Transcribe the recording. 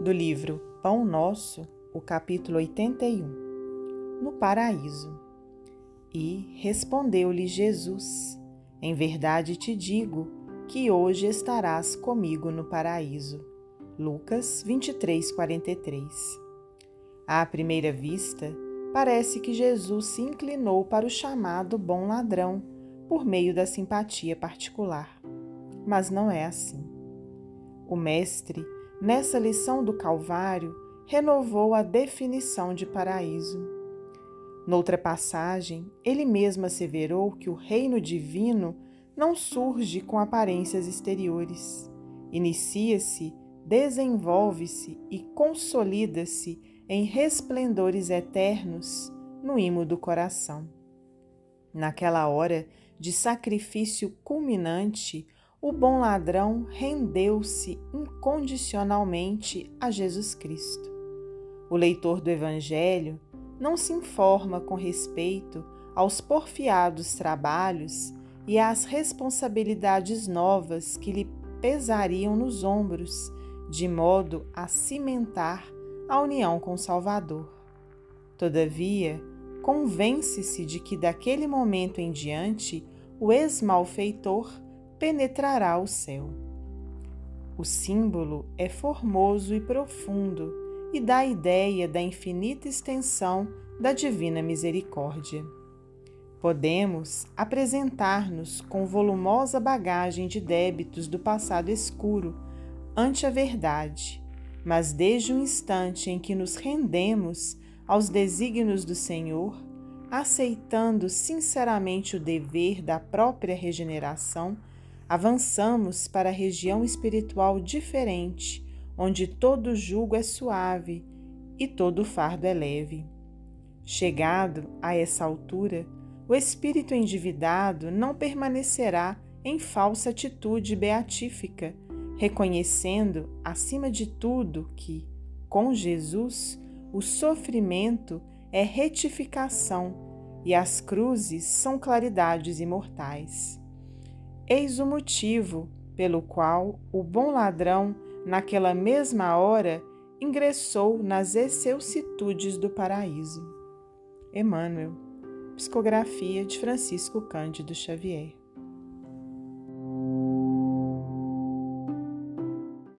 do livro Pão Nosso, o capítulo 81 No Paraíso. E respondeu-lhe Jesus: Em verdade te digo que hoje estarás comigo no paraíso. Lucas 23, 43. À primeira vista, parece que Jesus se inclinou para o chamado bom ladrão por meio da simpatia particular. Mas não é assim. O Mestre nessa lição do Calvário, renovou a definição de paraíso. Noutra passagem, ele mesmo asseverou que o reino divino não surge com aparências exteriores. Inicia-se, desenvolve-se e consolida-se em resplendores eternos no imo do coração. Naquela hora de sacrifício culminante, o bom ladrão rendeu-se incondicionalmente a Jesus Cristo. O leitor do Evangelho não se informa com respeito aos porfiados trabalhos e às responsabilidades novas que lhe pesariam nos ombros, de modo a cimentar a união com o Salvador. Todavia, convence-se de que daquele momento em diante o ex-malfeitor penetrará o céu. O símbolo é formoso e profundo e dá a ideia da infinita extensão da divina misericórdia. Podemos apresentar-nos com volumosa bagagem de débitos do passado escuro ante a verdade, mas desde o instante em que nos rendemos aos desígnios do Senhor, aceitando sinceramente o dever da própria regeneração, avançamos para a região espiritual diferente, onde todo jugo é suave e todo fardo é leve. Chegado a essa altura, o espírito endividado não permanecerá em falsa atitude beatífica, reconhecendo, acima de tudo, que, com Jesus, o sofrimento é retificação e as cruzes são claridades imortais. Eis o motivo pelo qual o bom ladrão, naquela mesma hora, ingressou nas excelsitudes do paraíso. Emmanuel, Psicografia de Francisco Cândido Xavier.